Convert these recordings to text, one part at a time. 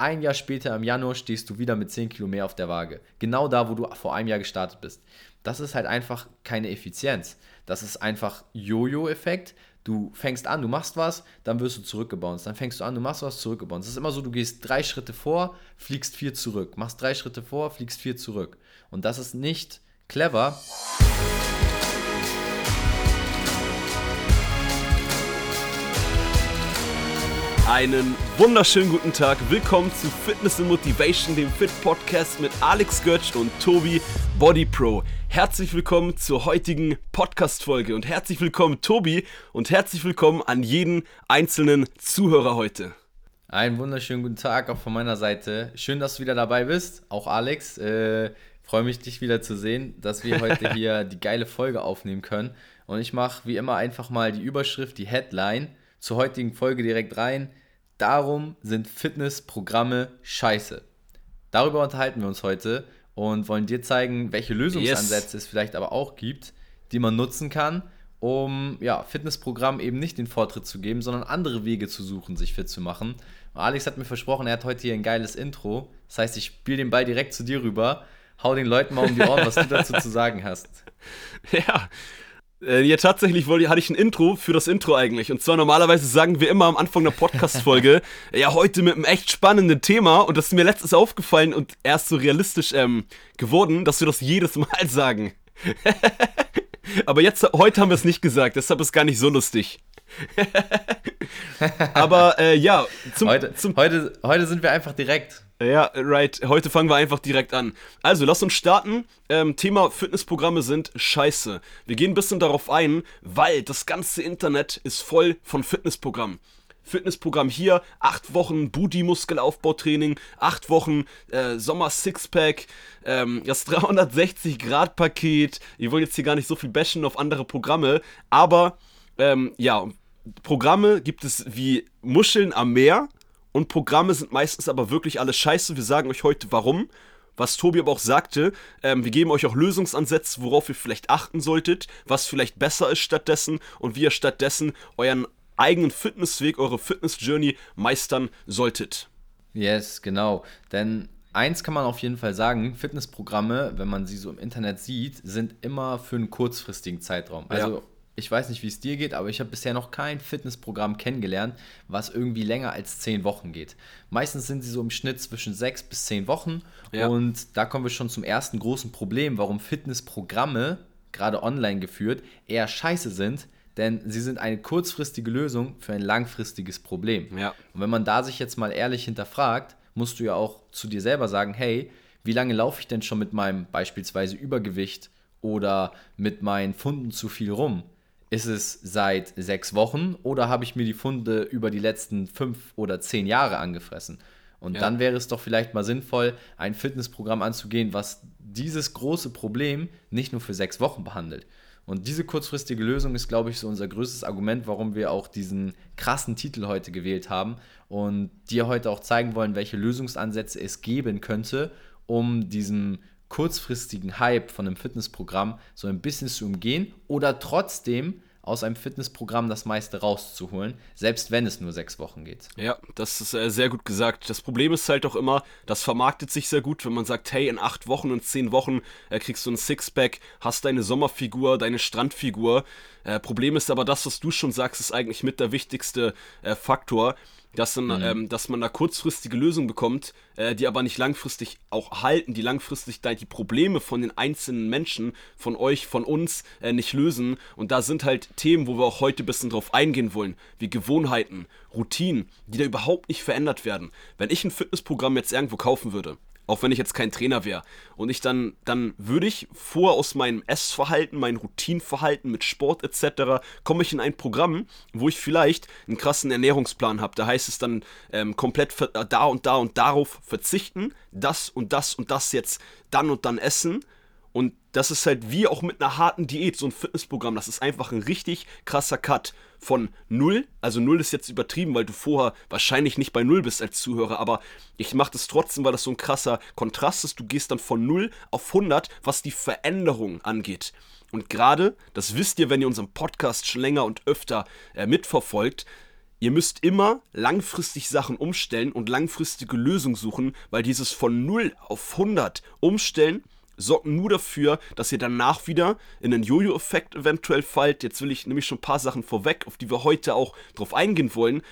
ein Jahr später im Januar stehst du wieder mit 10 Kilo mehr auf der Waage. Genau da, wo du vor einem Jahr gestartet bist. Das ist halt einfach keine Effizienz. Das ist einfach Jojo-Effekt. Du fängst an, du machst was, dann wirst du zurückgebounced. Dann fängst du an, du machst was, zurückgebounced. Es ist immer so, du gehst drei Schritte vor, fliegst vier zurück. Machst drei Schritte vor, fliegst vier zurück. Und das ist nicht clever. Einen wunderschönen guten Tag. Willkommen zu Fitness and Motivation, dem Fit Podcast mit Alex Götz und Tobi Body Pro. Herzlich willkommen zur heutigen Podcast Folge und herzlich willkommen Tobi und herzlich willkommen an jeden einzelnen Zuhörer heute. Einen wunderschönen guten Tag auch von meiner Seite. Schön, dass du wieder dabei bist, auch Alex. Äh, Freue mich, dich wieder zu sehen, dass wir heute hier die geile Folge aufnehmen können. Und ich mache wie immer einfach mal die Überschrift, die Headline zur heutigen Folge direkt rein. Darum sind Fitnessprogramme scheiße. Darüber unterhalten wir uns heute und wollen dir zeigen, welche Lösungsansätze yes. es vielleicht aber auch gibt, die man nutzen kann, um ja, Fitnessprogramm eben nicht den Vortritt zu geben, sondern andere Wege zu suchen, sich fit zu machen. Und Alex hat mir versprochen, er hat heute hier ein geiles Intro. Das heißt, ich spiele den Ball direkt zu dir rüber. Hau den Leuten mal um die Ohren, was du dazu zu sagen hast. Ja, äh, ja, tatsächlich wollte, hatte ich ein Intro für das Intro eigentlich. Und zwar normalerweise sagen wir immer am Anfang der Podcast-Folge, ja, heute mit einem echt spannenden Thema. Und das ist mir letztens aufgefallen und erst so realistisch ähm, geworden, dass wir das jedes Mal sagen. Aber jetzt, heute haben wir es nicht gesagt, deshalb ist es gar nicht so lustig. Aber äh, ja, zum, heute, zum heute, heute sind wir einfach direkt. Ja, right. Heute fangen wir einfach direkt an. Also, lass uns starten. Ähm, Thema Fitnessprogramme sind scheiße. Wir gehen ein bisschen darauf ein, weil das ganze Internet ist voll von Fitnessprogrammen. Fitnessprogramm hier, acht Wochen Booty-Muskelaufbautraining, acht Wochen äh, Sommer-Sixpack, ähm, das 360-Grad-Paket. Ich wollte jetzt hier gar nicht so viel bashen auf andere Programme, aber ähm, ja, Programme gibt es wie Muscheln am Meer und Programme sind meistens aber wirklich alles scheiße. Wir sagen euch heute warum. Was Tobi aber auch sagte, ähm, wir geben euch auch Lösungsansätze, worauf ihr vielleicht achten solltet, was vielleicht besser ist stattdessen und wie ihr stattdessen euren eigenen Fitnessweg, eure Fitness-Journey meistern solltet. Yes, genau. Denn eins kann man auf jeden Fall sagen, Fitnessprogramme, wenn man sie so im Internet sieht, sind immer für einen kurzfristigen Zeitraum. Also ja ich weiß nicht, wie es dir geht, aber ich habe bisher noch kein Fitnessprogramm kennengelernt, was irgendwie länger als zehn Wochen geht. Meistens sind sie so im Schnitt zwischen sechs bis zehn Wochen. Ja. Und da kommen wir schon zum ersten großen Problem, warum Fitnessprogramme, gerade online geführt, eher scheiße sind. Denn sie sind eine kurzfristige Lösung für ein langfristiges Problem. Ja. Und wenn man da sich jetzt mal ehrlich hinterfragt, musst du ja auch zu dir selber sagen, hey, wie lange laufe ich denn schon mit meinem beispielsweise Übergewicht oder mit meinen Funden zu viel rum? Ist es seit sechs Wochen oder habe ich mir die Funde über die letzten fünf oder zehn Jahre angefressen? Und ja. dann wäre es doch vielleicht mal sinnvoll, ein Fitnessprogramm anzugehen, was dieses große Problem nicht nur für sechs Wochen behandelt. Und diese kurzfristige Lösung ist, glaube ich, so unser größtes Argument, warum wir auch diesen krassen Titel heute gewählt haben und dir heute auch zeigen wollen, welche Lösungsansätze es geben könnte, um diesem kurzfristigen Hype von einem Fitnessprogramm so ein bisschen zu umgehen oder trotzdem aus einem Fitnessprogramm das meiste rauszuholen, selbst wenn es nur sechs Wochen geht. Ja, das ist äh, sehr gut gesagt. Das Problem ist halt auch immer, das vermarktet sich sehr gut, wenn man sagt, hey, in acht Wochen, in zehn Wochen äh, kriegst du ein Sixpack, hast deine Sommerfigur, deine Strandfigur. Äh, Problem ist aber das, was du schon sagst, ist eigentlich mit der wichtigste äh, Faktor dass, dann, mhm. ähm, dass man da kurzfristige Lösungen bekommt, äh, die aber nicht langfristig auch halten, die langfristig die Probleme von den einzelnen Menschen, von euch, von uns äh, nicht lösen. Und da sind halt Themen, wo wir auch heute ein bisschen drauf eingehen wollen, wie Gewohnheiten, Routinen, die da überhaupt nicht verändert werden. Wenn ich ein Fitnessprogramm jetzt irgendwo kaufen würde, auch wenn ich jetzt kein Trainer wäre. Und ich dann, dann würde ich vor aus meinem Essverhalten, meinem Routinenverhalten mit Sport etc., komme ich in ein Programm, wo ich vielleicht einen krassen Ernährungsplan habe. Da heißt es dann ähm, komplett da und da und darauf verzichten, das und das und das jetzt dann und dann essen und das ist halt wie auch mit einer harten Diät, so ein Fitnessprogramm. Das ist einfach ein richtig krasser Cut von null. Also null ist jetzt übertrieben, weil du vorher wahrscheinlich nicht bei null bist als Zuhörer. Aber ich mache das trotzdem, weil das so ein krasser Kontrast ist. Du gehst dann von null auf 100, was die Veränderung angeht. Und gerade, das wisst ihr, wenn ihr unseren Podcast schon länger und öfter äh, mitverfolgt, Ihr müsst immer langfristig Sachen umstellen und langfristige Lösungen suchen, weil dieses von 0 auf 100 umstellen sorgt nur dafür, dass ihr danach wieder in den Jojo-Effekt eventuell fallt. Jetzt will ich nämlich schon ein paar Sachen vorweg, auf die wir heute auch drauf eingehen wollen.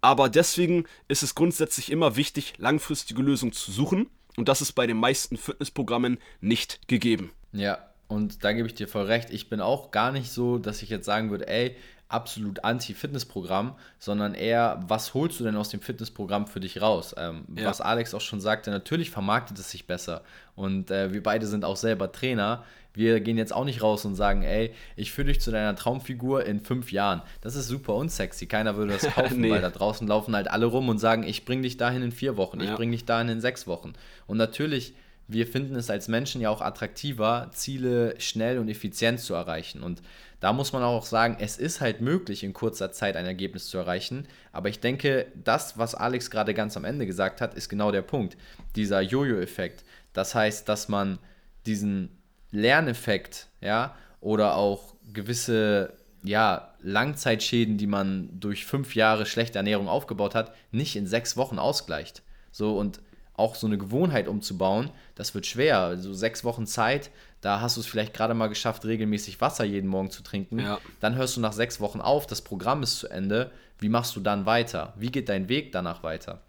Aber deswegen ist es grundsätzlich immer wichtig, langfristige Lösungen zu suchen. Und das ist bei den meisten Fitnessprogrammen nicht gegeben. Ja, und da gebe ich dir voll recht. Ich bin auch gar nicht so, dass ich jetzt sagen würde, ey, absolut anti-Fitnessprogramm, sondern eher, was holst du denn aus dem Fitnessprogramm für dich raus? Ähm, ja. Was Alex auch schon sagte, natürlich vermarktet es sich besser. Und äh, wir beide sind auch selber Trainer. Wir gehen jetzt auch nicht raus und sagen, ey, ich führe dich zu deiner Traumfigur in fünf Jahren. Das ist super unsexy. Keiner würde das kaufen, nee. weil da draußen laufen halt alle rum und sagen, ich bringe dich dahin in vier Wochen, ja. ich bringe dich dahin in sechs Wochen. Und natürlich wir finden es als Menschen ja auch attraktiver, Ziele schnell und effizient zu erreichen. Und da muss man auch sagen, es ist halt möglich, in kurzer Zeit ein Ergebnis zu erreichen. Aber ich denke, das, was Alex gerade ganz am Ende gesagt hat, ist genau der Punkt. Dieser Jojo-Effekt. Das heißt, dass man diesen Lerneffekt, ja, oder auch gewisse, ja, Langzeitschäden, die man durch fünf Jahre schlechte Ernährung aufgebaut hat, nicht in sechs Wochen ausgleicht. So, und auch so eine Gewohnheit umzubauen, das wird schwer. Also sechs Wochen Zeit, da hast du es vielleicht gerade mal geschafft, regelmäßig Wasser jeden Morgen zu trinken. Ja. Dann hörst du nach sechs Wochen auf, das Programm ist zu Ende. Wie machst du dann weiter? Wie geht dein Weg danach weiter?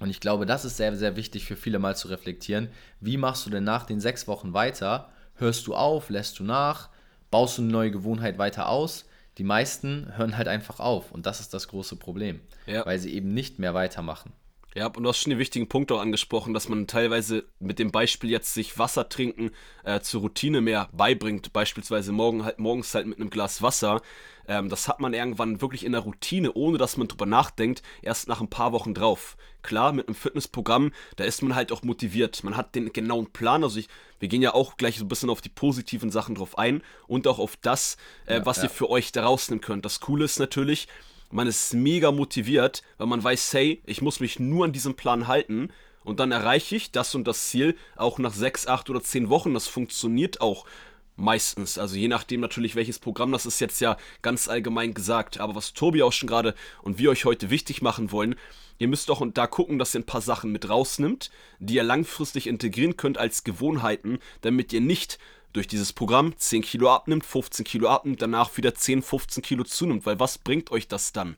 Und ich glaube, das ist sehr, sehr wichtig für viele mal zu reflektieren. Wie machst du denn nach den sechs Wochen weiter? Hörst du auf? Lässt du nach? Baust du eine neue Gewohnheit weiter aus? Die meisten hören halt einfach auf und das ist das große Problem, ja. weil sie eben nicht mehr weitermachen. Ja, und du hast schon die wichtigen Punkte auch angesprochen, dass man teilweise mit dem Beispiel jetzt sich Wasser trinken äh, zur Routine mehr beibringt, beispielsweise morgen halt, morgens halt mit einem Glas Wasser. Ähm, das hat man irgendwann wirklich in der Routine, ohne dass man drüber nachdenkt, erst nach ein paar Wochen drauf. Klar, mit einem Fitnessprogramm, da ist man halt auch motiviert. Man hat den genauen Plan. Also ich, wir gehen ja auch gleich so ein bisschen auf die positiven Sachen drauf ein und auch auf das, äh, ja, was ja. ihr für euch da rausnehmen könnt. Das Coole ist natürlich, man ist mega motiviert, weil man weiß, hey, ich muss mich nur an diesem Plan halten und dann erreiche ich das und das Ziel auch nach sechs, acht oder zehn Wochen. Das funktioniert auch meistens. Also je nachdem natürlich, welches Programm, das ist jetzt ja ganz allgemein gesagt. Aber was Tobi auch schon gerade und wir euch heute wichtig machen wollen, ihr müsst doch und da gucken, dass ihr ein paar Sachen mit rausnimmt, die ihr langfristig integrieren könnt als Gewohnheiten, damit ihr nicht durch dieses Programm 10 Kilo abnimmt, 15 Kilo abnimmt, danach wieder 10, 15 Kilo zunimmt. Weil was bringt euch das dann?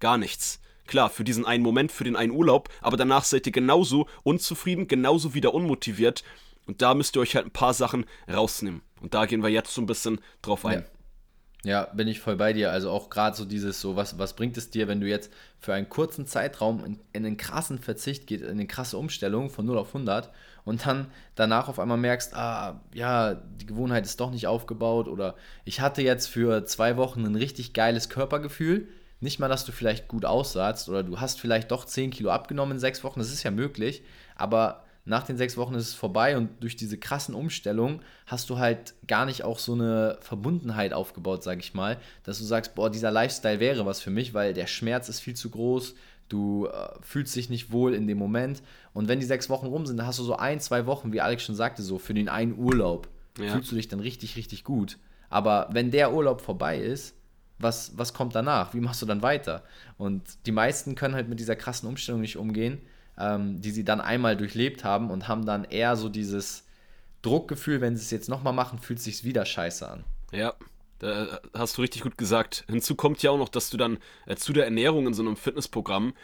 Gar nichts. Klar, für diesen einen Moment, für den einen Urlaub, aber danach seid ihr genauso unzufrieden, genauso wieder unmotiviert. Und da müsst ihr euch halt ein paar Sachen rausnehmen. Und da gehen wir jetzt so ein bisschen drauf ein. Ja. Ja, bin ich voll bei dir. Also auch gerade so dieses, so was, was bringt es dir, wenn du jetzt für einen kurzen Zeitraum in, in einen krassen Verzicht geht, in eine krasse Umstellung von 0 auf 100 und dann danach auf einmal merkst, ah, ja, die Gewohnheit ist doch nicht aufgebaut oder ich hatte jetzt für zwei Wochen ein richtig geiles Körpergefühl. Nicht mal, dass du vielleicht gut aussahst oder du hast vielleicht doch 10 Kilo abgenommen in sechs Wochen, das ist ja möglich, aber nach den sechs Wochen ist es vorbei und durch diese krassen Umstellungen hast du halt gar nicht auch so eine Verbundenheit aufgebaut, sag ich mal, dass du sagst, boah, dieser Lifestyle wäre was für mich, weil der Schmerz ist viel zu groß, du äh, fühlst dich nicht wohl in dem Moment und wenn die sechs Wochen rum sind, dann hast du so ein, zwei Wochen, wie Alex schon sagte, so für den einen Urlaub ja. fühlst du dich dann richtig, richtig gut. Aber wenn der Urlaub vorbei ist, was, was kommt danach? Wie machst du dann weiter? Und die meisten können halt mit dieser krassen Umstellung nicht umgehen ähm, die sie dann einmal durchlebt haben und haben dann eher so dieses Druckgefühl, wenn sie es jetzt nochmal machen, fühlt es sich wieder scheiße an. Ja, da hast du richtig gut gesagt. Hinzu kommt ja auch noch, dass du dann äh, zu der Ernährung in so einem Fitnessprogramm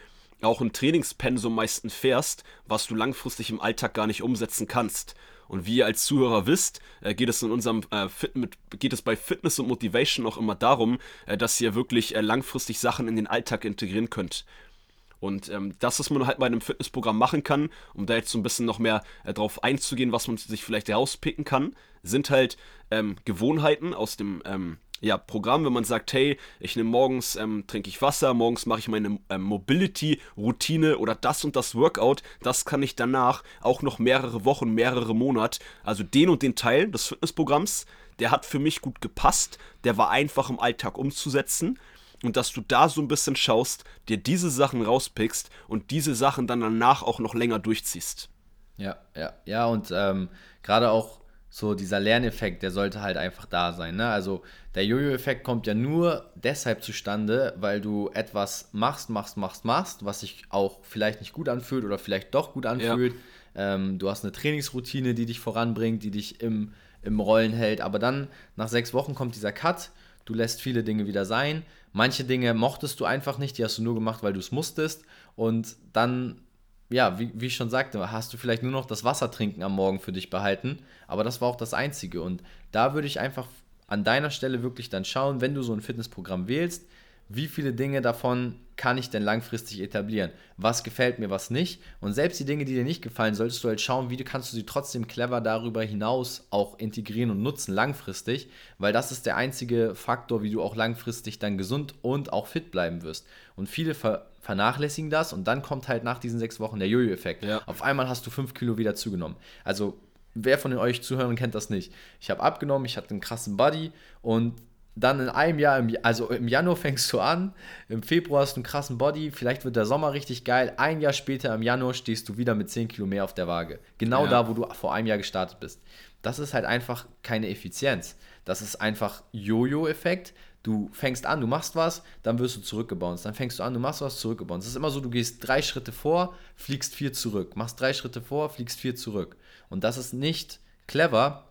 auch ein Trainingspensum meistens fährst, was du langfristig im Alltag gar nicht umsetzen kannst. Und wie ihr als Zuhörer wisst, äh, geht es in unserem äh, Fit mit, geht es bei Fitness und Motivation auch immer darum, äh, dass ihr wirklich äh, langfristig Sachen in den Alltag integrieren könnt. Und ähm, das, was man halt bei einem Fitnessprogramm machen kann, um da jetzt so ein bisschen noch mehr äh, drauf einzugehen, was man sich vielleicht herauspicken kann, sind halt ähm, Gewohnheiten aus dem ähm, ja, Programm, wenn man sagt, hey, ich nehme morgens, ähm, trinke ich Wasser, morgens mache ich meine ähm, Mobility-Routine oder das und das Workout, das kann ich danach auch noch mehrere Wochen, mehrere Monate, also den und den Teil des Fitnessprogramms, der hat für mich gut gepasst, der war einfach im Alltag umzusetzen und dass du da so ein bisschen schaust, dir diese Sachen rauspickst und diese Sachen dann danach auch noch länger durchziehst. Ja, ja, ja, und ähm, gerade auch so dieser Lerneffekt, der sollte halt einfach da sein. Ne? Also der Jojo-Effekt kommt ja nur deshalb zustande, weil du etwas machst, machst, machst, machst, was sich auch vielleicht nicht gut anfühlt oder vielleicht doch gut anfühlt. Ja. Ähm, du hast eine Trainingsroutine, die dich voranbringt, die dich im, im Rollen hält. Aber dann nach sechs Wochen kommt dieser Cut. Du lässt viele Dinge wieder sein. Manche Dinge mochtest du einfach nicht, die hast du nur gemacht, weil du es musstest. Und dann ja, wie, wie ich schon sagte, hast du vielleicht nur noch das Wassertrinken am Morgen für dich behalten, aber das war auch das Einzige. Und da würde ich einfach an deiner Stelle wirklich dann schauen, wenn du so ein Fitnessprogramm wählst, wie viele Dinge davon kann ich denn langfristig etablieren? Was gefällt mir, was nicht? Und selbst die Dinge, die dir nicht gefallen, solltest du halt schauen, wie du kannst du sie trotzdem clever darüber hinaus auch integrieren und nutzen langfristig, weil das ist der einzige Faktor, wie du auch langfristig dann gesund und auch fit bleiben wirst. Und viele ver vernachlässigen das und dann kommt halt nach diesen sechs Wochen der Jojo-Effekt. Ja. Auf einmal hast du fünf Kilo wieder zugenommen. Also wer von euch Zuhörern kennt das nicht? Ich habe abgenommen, ich hatte einen krassen Body und dann in einem Jahr, also im Januar fängst du an, im Februar hast du einen krassen Body, vielleicht wird der Sommer richtig geil, ein Jahr später im Januar stehst du wieder mit 10 Kilo mehr auf der Waage. Genau ja. da, wo du vor einem Jahr gestartet bist. Das ist halt einfach keine Effizienz. Das ist einfach Jojo-Effekt. Du fängst an, du machst was, dann wirst du zurückgebounced. Dann fängst du an, du machst was, zurückgebounced. Es ist immer so, du gehst drei Schritte vor, fliegst vier zurück. Machst drei Schritte vor, fliegst vier zurück. Und das ist nicht clever.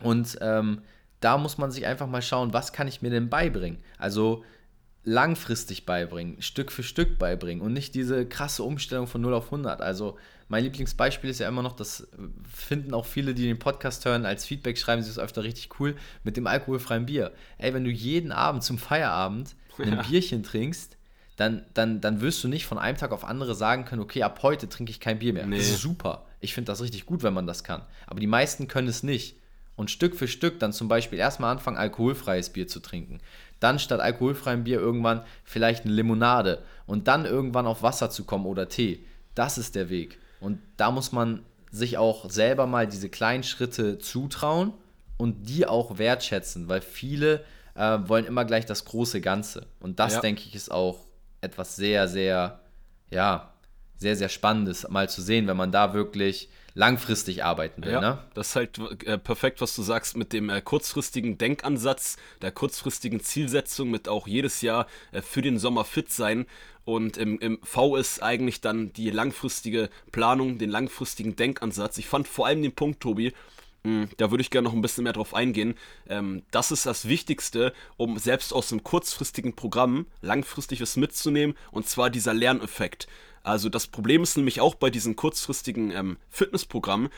Und ähm, da muss man sich einfach mal schauen, was kann ich mir denn beibringen? Also langfristig beibringen, Stück für Stück beibringen und nicht diese krasse Umstellung von 0 auf 100. Also mein Lieblingsbeispiel ist ja immer noch, das finden auch viele, die den Podcast hören, als Feedback schreiben sie es öfter richtig cool, mit dem alkoholfreien Bier. Ey, wenn du jeden Abend zum Feierabend ein ja. Bierchen trinkst, dann, dann, dann wirst du nicht von einem Tag auf andere sagen können, okay, ab heute trinke ich kein Bier mehr. Nee. Das ist super. Ich finde das richtig gut, wenn man das kann. Aber die meisten können es nicht. Und Stück für Stück dann zum Beispiel erstmal anfangen, alkoholfreies Bier zu trinken dann statt alkoholfreiem Bier irgendwann vielleicht eine Limonade und dann irgendwann auf Wasser zu kommen oder Tee. Das ist der Weg. Und da muss man sich auch selber mal diese kleinen Schritte zutrauen und die auch wertschätzen, weil viele äh, wollen immer gleich das große Ganze. Und das, ja. denke ich, ist auch etwas sehr, sehr, ja, sehr, sehr Spannendes mal zu sehen, wenn man da wirklich langfristig arbeiten will. Ja, ne? Das ist halt äh, perfekt, was du sagst mit dem äh, kurzfristigen Denkansatz, der kurzfristigen Zielsetzung, mit auch jedes Jahr äh, für den Sommer fit sein. Und im, im V ist eigentlich dann die langfristige Planung, den langfristigen Denkansatz. Ich fand vor allem den Punkt, Tobi, hm, da würde ich gerne noch ein bisschen mehr drauf eingehen. Ähm, das ist das Wichtigste, um selbst aus einem kurzfristigen Programm langfristig was mitzunehmen, und zwar dieser Lerneffekt. Also das Problem ist nämlich auch bei diesen kurzfristigen ähm, Fitnessprogrammen,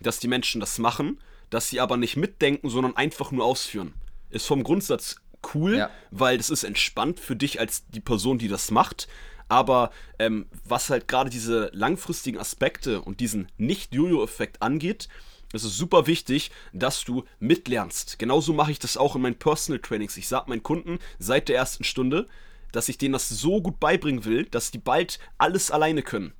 dass die Menschen das machen, dass sie aber nicht mitdenken, sondern einfach nur ausführen. Ist vom Grundsatz cool, ja. weil das ist entspannt für dich als die Person, die das macht. Aber ähm, was halt gerade diese langfristigen Aspekte und diesen Nicht-Jojo-Effekt angeht, ist es super wichtig, dass du mitlernst. Genauso mache ich das auch in meinen Personal Trainings. Ich sage meinen Kunden seit der ersten Stunde, dass ich denen das so gut beibringen will, dass die bald alles alleine können.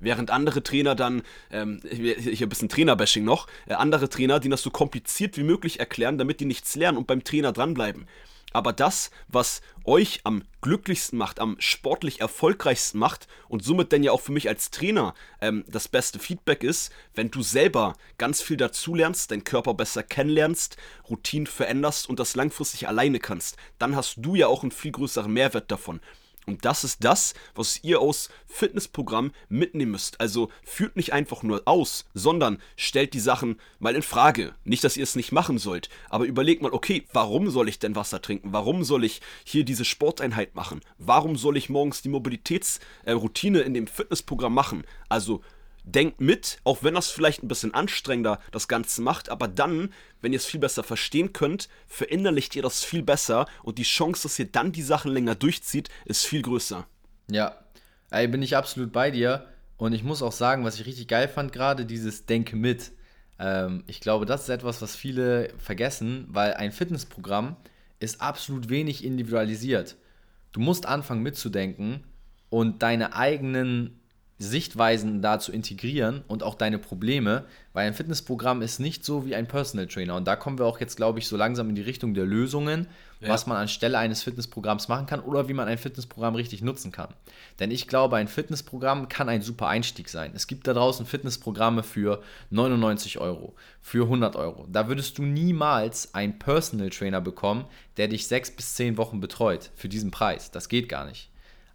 Während andere Trainer dann, ähm, habe ein bisschen Trainerbashing noch, äh, andere Trainer, die das so kompliziert wie möglich erklären, damit die nichts lernen und beim Trainer dranbleiben. Aber das, was euch am glücklichsten macht, am sportlich erfolgreichsten macht und somit dann ja auch für mich als Trainer ähm, das beste Feedback ist, wenn du selber ganz viel dazulernst, deinen Körper besser kennenlernst, Routinen veränderst und das langfristig alleine kannst, dann hast du ja auch einen viel größeren Mehrwert davon. Und das ist das, was ihr aus Fitnessprogramm mitnehmen müsst. Also führt nicht einfach nur aus, sondern stellt die Sachen mal in Frage. Nicht, dass ihr es nicht machen sollt, aber überlegt mal, okay, warum soll ich denn Wasser trinken? Warum soll ich hier diese Sporteinheit machen? Warum soll ich morgens die Mobilitätsroutine in dem Fitnessprogramm machen? Also denkt mit, auch wenn das vielleicht ein bisschen anstrengender das Ganze macht, aber dann, wenn ihr es viel besser verstehen könnt, verinnerlicht ihr das viel besser und die Chance, dass ihr dann die Sachen länger durchzieht, ist viel größer. Ja, ey, bin ich absolut bei dir und ich muss auch sagen, was ich richtig geil fand gerade, dieses Denke mit. Ähm, ich glaube, das ist etwas, was viele vergessen, weil ein Fitnessprogramm ist absolut wenig individualisiert. Du musst anfangen mitzudenken und deine eigenen Sichtweisen da zu integrieren und auch deine Probleme, weil ein Fitnessprogramm ist nicht so wie ein Personal Trainer. Und da kommen wir auch jetzt, glaube ich, so langsam in die Richtung der Lösungen, ja. was man anstelle eines Fitnessprogramms machen kann oder wie man ein Fitnessprogramm richtig nutzen kann. Denn ich glaube, ein Fitnessprogramm kann ein super Einstieg sein. Es gibt da draußen Fitnessprogramme für 99 Euro, für 100 Euro. Da würdest du niemals einen Personal Trainer bekommen, der dich sechs bis zehn Wochen betreut für diesen Preis. Das geht gar nicht.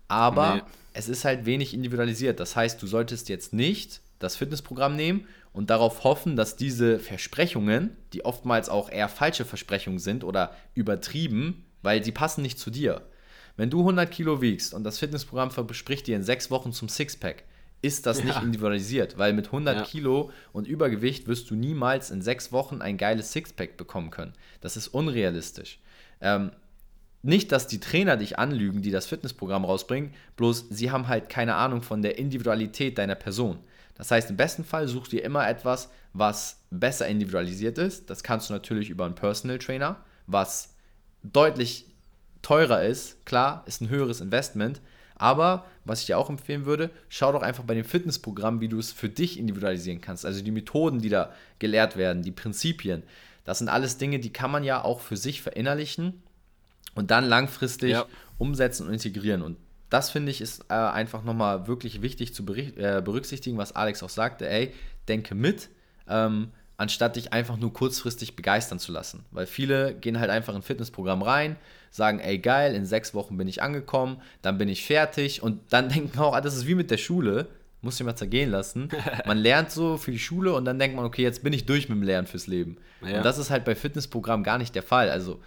Aber nee. es ist halt wenig individualisiert. Das heißt, du solltest jetzt nicht das Fitnessprogramm nehmen und darauf hoffen, dass diese Versprechungen, die oftmals auch eher falsche Versprechungen sind oder übertrieben, weil sie passen nicht zu dir. Wenn du 100 Kilo wiegst und das Fitnessprogramm verspricht dir in sechs Wochen zum Sixpack, ist das ja. nicht individualisiert, weil mit 100 ja. Kilo und Übergewicht wirst du niemals in sechs Wochen ein geiles Sixpack bekommen können. Das ist unrealistisch. Ähm, nicht, dass die Trainer dich anlügen, die das Fitnessprogramm rausbringen, bloß sie haben halt keine Ahnung von der Individualität deiner Person. Das heißt, im besten Fall suchst du dir immer etwas, was besser individualisiert ist. Das kannst du natürlich über einen Personal Trainer, was deutlich teurer ist. Klar, ist ein höheres Investment. Aber was ich dir auch empfehlen würde, schau doch einfach bei dem Fitnessprogramm, wie du es für dich individualisieren kannst. Also die Methoden, die da gelehrt werden, die Prinzipien. Das sind alles Dinge, die kann man ja auch für sich verinnerlichen und dann langfristig ja. umsetzen und integrieren. Und das finde ich ist äh, einfach nochmal wirklich wichtig zu äh, berücksichtigen, was Alex auch sagte. Ey, denke mit, ähm, anstatt dich einfach nur kurzfristig begeistern zu lassen. Weil viele gehen halt einfach in ein Fitnessprogramm rein, sagen, ey geil, in sechs Wochen bin ich angekommen, dann bin ich fertig und dann denken auch, ah, das ist wie mit der Schule, muss ich mal zergehen lassen. Man lernt so für die Schule und dann denkt man, okay, jetzt bin ich durch mit dem Lernen fürs Leben. Ja. Und das ist halt bei Fitnessprogrammen gar nicht der Fall. Also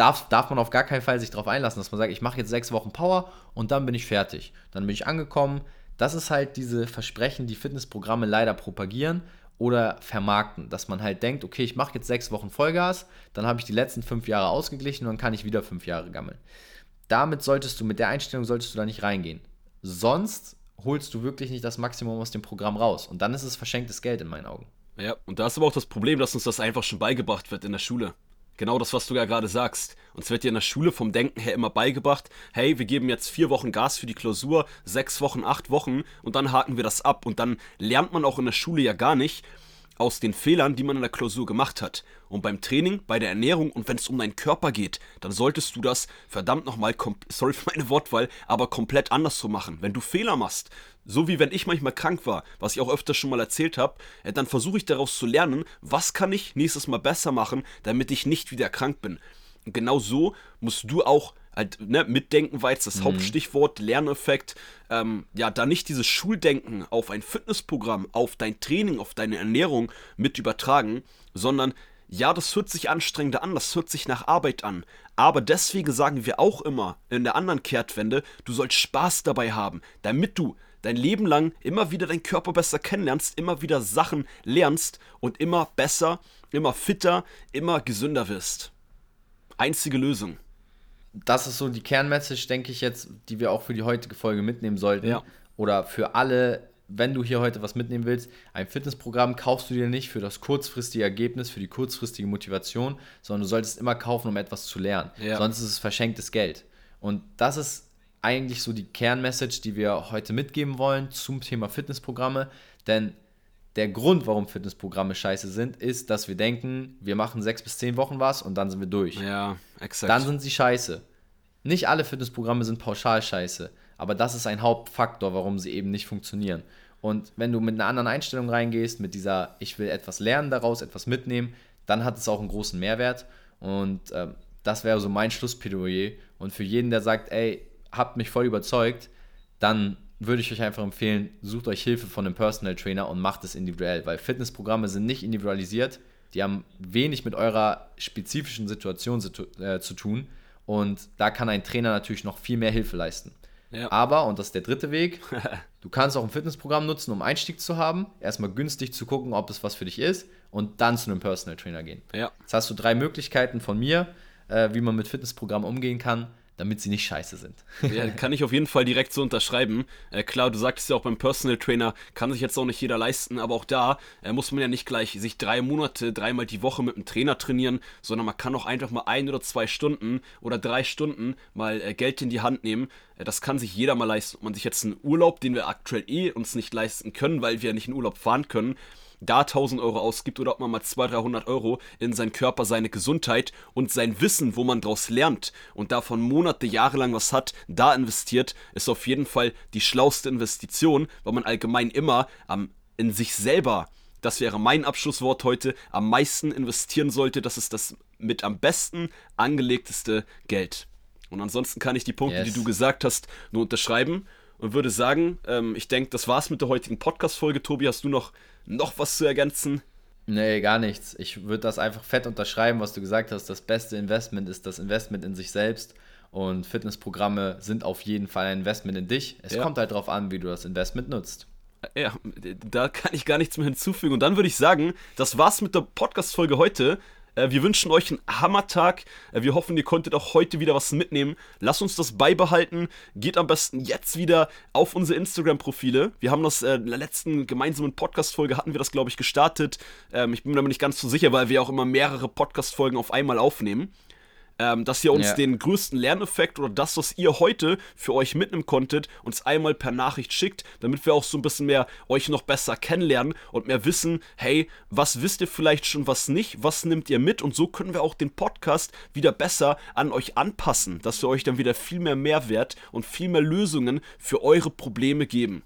darf, darf man auf gar keinen Fall sich darauf einlassen, dass man sagt, ich mache jetzt sechs Wochen Power und dann bin ich fertig. Dann bin ich angekommen. Das ist halt diese Versprechen, die Fitnessprogramme leider propagieren oder vermarkten, dass man halt denkt, okay, ich mache jetzt sechs Wochen Vollgas, dann habe ich die letzten fünf Jahre ausgeglichen und dann kann ich wieder fünf Jahre gammeln. Damit solltest du, mit der Einstellung solltest du da nicht reingehen. Sonst holst du wirklich nicht das Maximum aus dem Programm raus. Und dann ist es verschenktes Geld in meinen Augen. Ja, und da ist aber auch das Problem, dass uns das einfach schon beigebracht wird in der Schule. Genau das, was du ja gerade sagst. Uns wird ja in der Schule vom Denken her immer beigebracht, hey, wir geben jetzt vier Wochen Gas für die Klausur, sechs Wochen, acht Wochen und dann haken wir das ab. Und dann lernt man auch in der Schule ja gar nicht, aus den Fehlern, die man in der Klausur gemacht hat. Und beim Training, bei der Ernährung und wenn es um deinen Körper geht, dann solltest du das verdammt nochmal, sorry für meine Wortwahl, aber komplett andersrum machen. Wenn du Fehler machst, so wie wenn ich manchmal krank war, was ich auch öfter schon mal erzählt habe, äh, dann versuche ich daraus zu lernen, was kann ich nächstes Mal besser machen, damit ich nicht wieder krank bin. Und genau so musst du auch halt, ne, mitdenken war jetzt das mhm. Hauptstichwort, Lerneffekt. Ähm, ja, da nicht dieses Schuldenken auf ein Fitnessprogramm, auf dein Training, auf deine Ernährung mit übertragen, sondern ja, das hört sich anstrengender an, das hört sich nach Arbeit an. Aber deswegen sagen wir auch immer in der anderen Kehrtwende, du sollst Spaß dabei haben, damit du dein Leben lang immer wieder deinen Körper besser kennenlernst, immer wieder Sachen lernst und immer besser, immer fitter, immer gesünder wirst. Einzige Lösung das ist so die Kernmessage, denke ich jetzt, die wir auch für die heutige Folge mitnehmen sollten. Ja. Oder für alle, wenn du hier heute was mitnehmen willst, ein Fitnessprogramm kaufst du dir nicht für das kurzfristige Ergebnis, für die kurzfristige Motivation, sondern du solltest immer kaufen, um etwas zu lernen. Ja. Sonst ist es verschenktes Geld. Und das ist eigentlich so die Kernmessage, die wir heute mitgeben wollen zum Thema Fitnessprogramme. Denn der Grund, warum Fitnessprogramme scheiße sind, ist, dass wir denken, wir machen sechs bis zehn Wochen was und dann sind wir durch. Ja, exakt. Dann sind sie scheiße. Nicht alle Fitnessprogramme sind pauschal scheiße, aber das ist ein Hauptfaktor, warum sie eben nicht funktionieren. Und wenn du mit einer anderen Einstellung reingehst, mit dieser, ich will etwas lernen daraus, etwas mitnehmen, dann hat es auch einen großen Mehrwert. Und äh, das wäre so mein Schlussplädoyer. Und für jeden, der sagt, ey, habt mich voll überzeugt, dann würde ich euch einfach empfehlen, sucht euch Hilfe von einem Personal Trainer und macht es individuell, weil Fitnessprogramme sind nicht individualisiert, die haben wenig mit eurer spezifischen Situation äh, zu tun und da kann ein Trainer natürlich noch viel mehr Hilfe leisten. Ja. Aber, und das ist der dritte Weg, du kannst auch ein Fitnessprogramm nutzen, um Einstieg zu haben, erstmal günstig zu gucken, ob es was für dich ist und dann zu einem Personal Trainer gehen. Ja. Jetzt hast du drei Möglichkeiten von mir, äh, wie man mit Fitnessprogrammen umgehen kann damit sie nicht scheiße sind. ja, kann ich auf jeden Fall direkt so unterschreiben. Äh, klar, du sagtest ja auch beim Personal Trainer, kann sich jetzt auch nicht jeder leisten, aber auch da äh, muss man ja nicht gleich sich drei Monate, dreimal die Woche mit einem Trainer trainieren, sondern man kann auch einfach mal ein oder zwei Stunden oder drei Stunden mal äh, Geld in die Hand nehmen, das kann sich jeder mal leisten. Ob man sich jetzt einen Urlaub, den wir aktuell eh uns nicht leisten können, weil wir nicht in Urlaub fahren können, da 1000 Euro ausgibt oder ob man mal 200, 300 Euro in seinen Körper, seine Gesundheit und sein Wissen, wo man daraus lernt und davon Monate, Jahre lang was hat, da investiert, ist auf jeden Fall die schlauste Investition, weil man allgemein immer am, in sich selber das wäre mein Abschlusswort heute, am meisten investieren sollte. Das ist das mit am besten angelegteste Geld. Und ansonsten kann ich die Punkte, yes. die du gesagt hast, nur unterschreiben und würde sagen, ähm, ich denke, das war's mit der heutigen Podcast-Folge. Tobi, hast du noch noch was zu ergänzen? Nee, gar nichts. Ich würde das einfach fett unterschreiben, was du gesagt hast. Das beste Investment ist das Investment in sich selbst. Und Fitnessprogramme sind auf jeden Fall ein Investment in dich. Es ja. kommt halt darauf an, wie du das Investment nutzt. Ja, da kann ich gar nichts mehr hinzufügen. Und dann würde ich sagen, das war's mit der Podcast-Folge heute. Äh, wir wünschen euch einen Hammertag. Äh, wir hoffen, ihr konntet auch heute wieder was mitnehmen. Lasst uns das beibehalten. Geht am besten jetzt wieder auf unsere Instagram-Profile. Wir haben das äh, in der letzten gemeinsamen Podcast-Folge hatten wir das, glaube ich, gestartet. Ähm, ich bin mir aber nicht ganz so sicher, weil wir auch immer mehrere Podcast-Folgen auf einmal aufnehmen ähm, dass ihr uns ja. den größten Lerneffekt oder das, was ihr heute für euch mitnehmen konntet, uns einmal per Nachricht schickt, damit wir auch so ein bisschen mehr euch noch besser kennenlernen und mehr wissen, hey, was wisst ihr vielleicht schon, was nicht, was nehmt ihr mit und so können wir auch den Podcast wieder besser an euch anpassen, dass wir euch dann wieder viel mehr Mehrwert und viel mehr Lösungen für eure Probleme geben.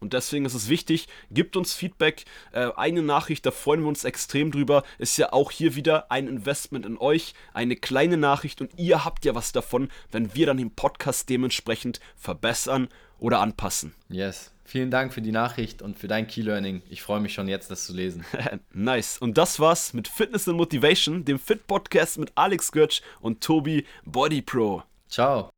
Und deswegen ist es wichtig, gebt uns Feedback. Äh, eine Nachricht, da freuen wir uns extrem drüber. Ist ja auch hier wieder ein Investment in euch. Eine kleine Nachricht und ihr habt ja was davon, wenn wir dann den Podcast dementsprechend verbessern oder anpassen. Yes. Vielen Dank für die Nachricht und für dein Key Learning. Ich freue mich schon jetzt, das zu lesen. nice. Und das war's mit Fitness and Motivation, dem Fit Podcast mit Alex Götsch und Tobi Body Pro. Ciao.